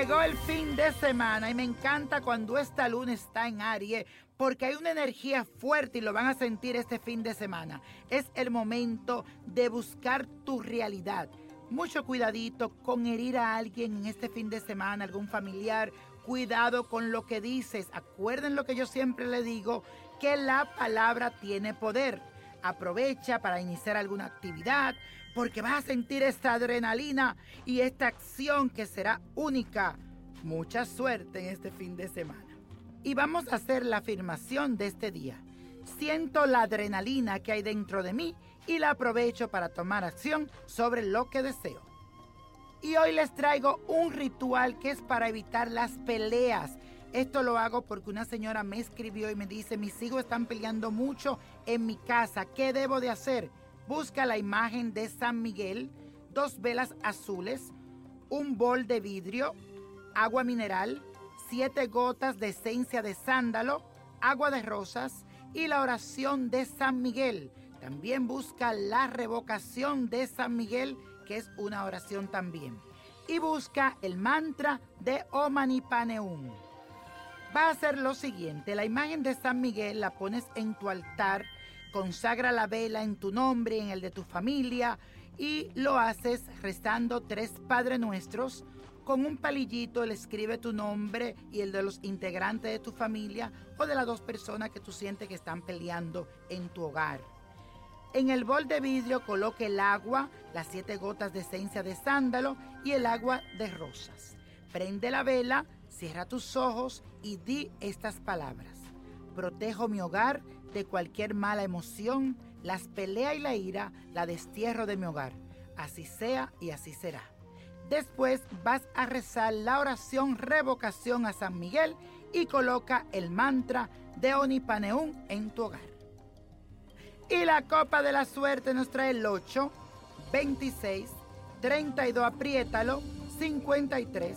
Llegó el fin de semana y me encanta cuando esta luna está en Aries porque hay una energía fuerte y lo van a sentir este fin de semana. Es el momento de buscar tu realidad. Mucho cuidadito con herir a alguien en este fin de semana, algún familiar. Cuidado con lo que dices. Acuerden lo que yo siempre le digo, que la palabra tiene poder. Aprovecha para iniciar alguna actividad porque vas a sentir esta adrenalina y esta acción que será única. Mucha suerte en este fin de semana. Y vamos a hacer la afirmación de este día. Siento la adrenalina que hay dentro de mí y la aprovecho para tomar acción sobre lo que deseo. Y hoy les traigo un ritual que es para evitar las peleas. Esto lo hago porque una señora me escribió y me dice, mis hijos están peleando mucho en mi casa, ¿qué debo de hacer? Busca la imagen de San Miguel, dos velas azules, un bol de vidrio, agua mineral, siete gotas de esencia de sándalo, agua de rosas y la oración de San Miguel. También busca la revocación de San Miguel, que es una oración también. Y busca el mantra de Omanipaneum. Va a ser lo siguiente, la imagen de San Miguel la pones en tu altar consagra la vela en tu nombre, en el de tu familia, y lo haces rezando tres Padre Nuestros. Con un palillito le escribe tu nombre y el de los integrantes de tu familia o de las dos personas que tú sientes que están peleando en tu hogar. En el bol de vidrio coloque el agua, las siete gotas de esencia de sándalo y el agua de rosas. Prende la vela, cierra tus ojos y di estas palabras. Protejo mi hogar de cualquier mala emoción, las peleas y la ira, la destierro de mi hogar. Así sea y así será. Después vas a rezar la oración revocación a San Miguel y coloca el mantra de Onipaneún en tu hogar. Y la copa de la suerte nos trae el 8, 26, 32, apriétalo, 53,